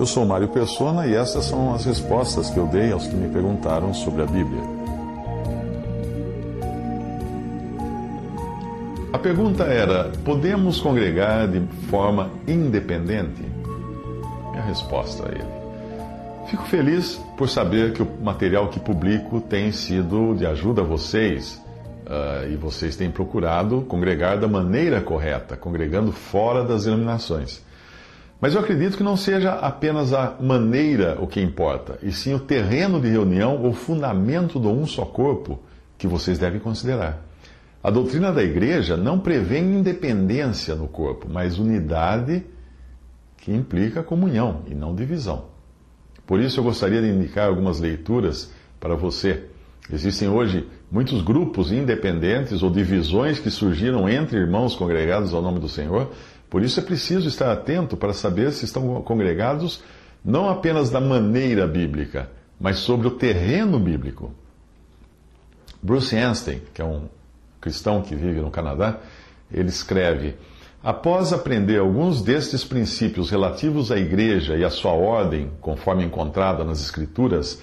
Eu sou Mário Persona e essas são as respostas que eu dei aos que me perguntaram sobre a Bíblia. A pergunta era: podemos congregar de forma independente? Minha resposta a ele. Fico feliz por saber que o material que publico tem sido de ajuda a vocês uh, e vocês têm procurado congregar da maneira correta, congregando fora das iluminações. Mas eu acredito que não seja apenas a maneira o que importa, e sim o terreno de reunião ou fundamento do um só corpo que vocês devem considerar. A doutrina da igreja não prevê independência no corpo, mas unidade que implica comunhão e não divisão. Por isso eu gostaria de indicar algumas leituras para você. Existem hoje muitos grupos independentes ou divisões que surgiram entre irmãos congregados ao nome do Senhor por isso é preciso estar atento para saber se estão congregados não apenas da maneira bíblica, mas sobre o terreno bíblico. Bruce Anstey, que é um cristão que vive no Canadá, ele escreve: Após aprender alguns destes princípios relativos à igreja e à sua ordem, conforme encontrada nas Escrituras,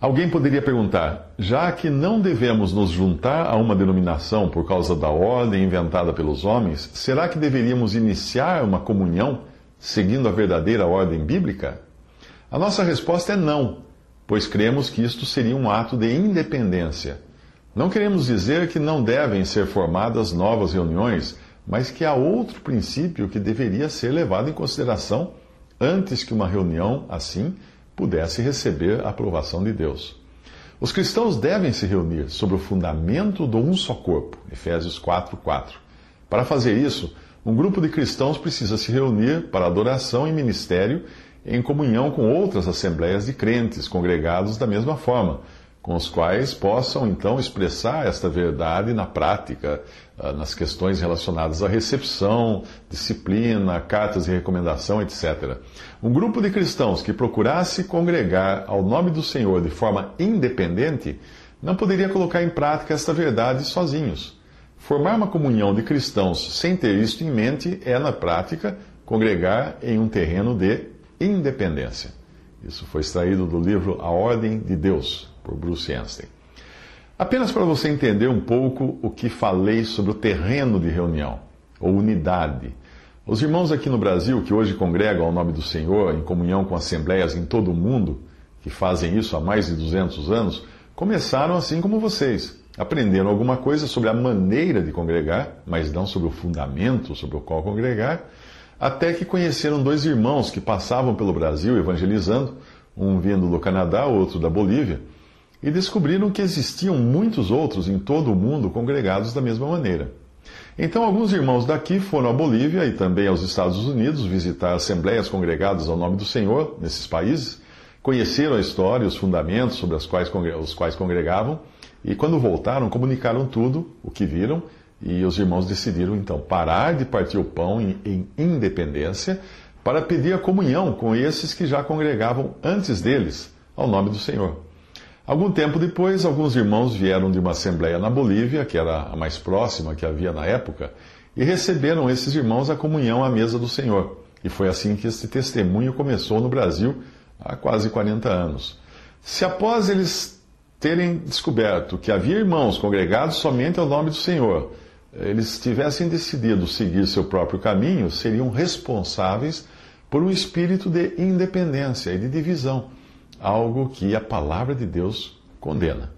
Alguém poderia perguntar: já que não devemos nos juntar a uma denominação por causa da ordem inventada pelos homens, será que deveríamos iniciar uma comunhão seguindo a verdadeira ordem bíblica? A nossa resposta é não, pois cremos que isto seria um ato de independência. Não queremos dizer que não devem ser formadas novas reuniões, mas que há outro princípio que deveria ser levado em consideração antes que uma reunião assim pudesse receber a aprovação de Deus. Os cristãos devem se reunir sobre o fundamento do um só corpo, Efésios 4, 4. Para fazer isso, um grupo de cristãos precisa se reunir para adoração e ministério em comunhão com outras assembleias de crentes congregados da mesma forma, com os quais possam então expressar esta verdade na prática, ah, nas questões relacionadas à recepção, disciplina, cartas de recomendação, etc. Um grupo de cristãos que procurasse congregar ao nome do Senhor de forma independente não poderia colocar em prática esta verdade sozinhos. Formar uma comunhão de cristãos sem ter isto em mente é, na prática, congregar em um terreno de independência. Isso foi extraído do livro A Ordem de Deus, por Bruce Anstey. Apenas para você entender um pouco o que falei sobre o terreno de reunião, ou unidade. Os irmãos aqui no Brasil, que hoje congregam ao nome do Senhor, em comunhão com assembleias em todo o mundo, que fazem isso há mais de 200 anos, começaram assim como vocês. Aprenderam alguma coisa sobre a maneira de congregar, mas não sobre o fundamento sobre o qual congregar, até que conheceram dois irmãos que passavam pelo Brasil evangelizando, um vindo do Canadá, outro da Bolívia e descobriram que existiam muitos outros em todo o mundo congregados da mesma maneira. Então, alguns irmãos daqui foram à Bolívia e também aos Estados Unidos visitar assembleias congregadas ao nome do Senhor nesses países, conheceram a história e os fundamentos sobre os quais, os quais congregavam, e quando voltaram, comunicaram tudo o que viram, e os irmãos decidiram então parar de partir o pão em, em independência para pedir a comunhão com esses que já congregavam antes deles, ao nome do Senhor. Algum tempo depois, alguns irmãos vieram de uma assembleia na Bolívia, que era a mais próxima que havia na época, e receberam esses irmãos a comunhão à mesa do Senhor. E foi assim que este testemunho começou no Brasil há quase 40 anos. Se após eles terem descoberto que havia irmãos congregados somente ao nome do Senhor, eles tivessem decidido seguir seu próprio caminho, seriam responsáveis por um espírito de independência e de divisão algo que a palavra de Deus condena.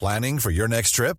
Planning for your next trip?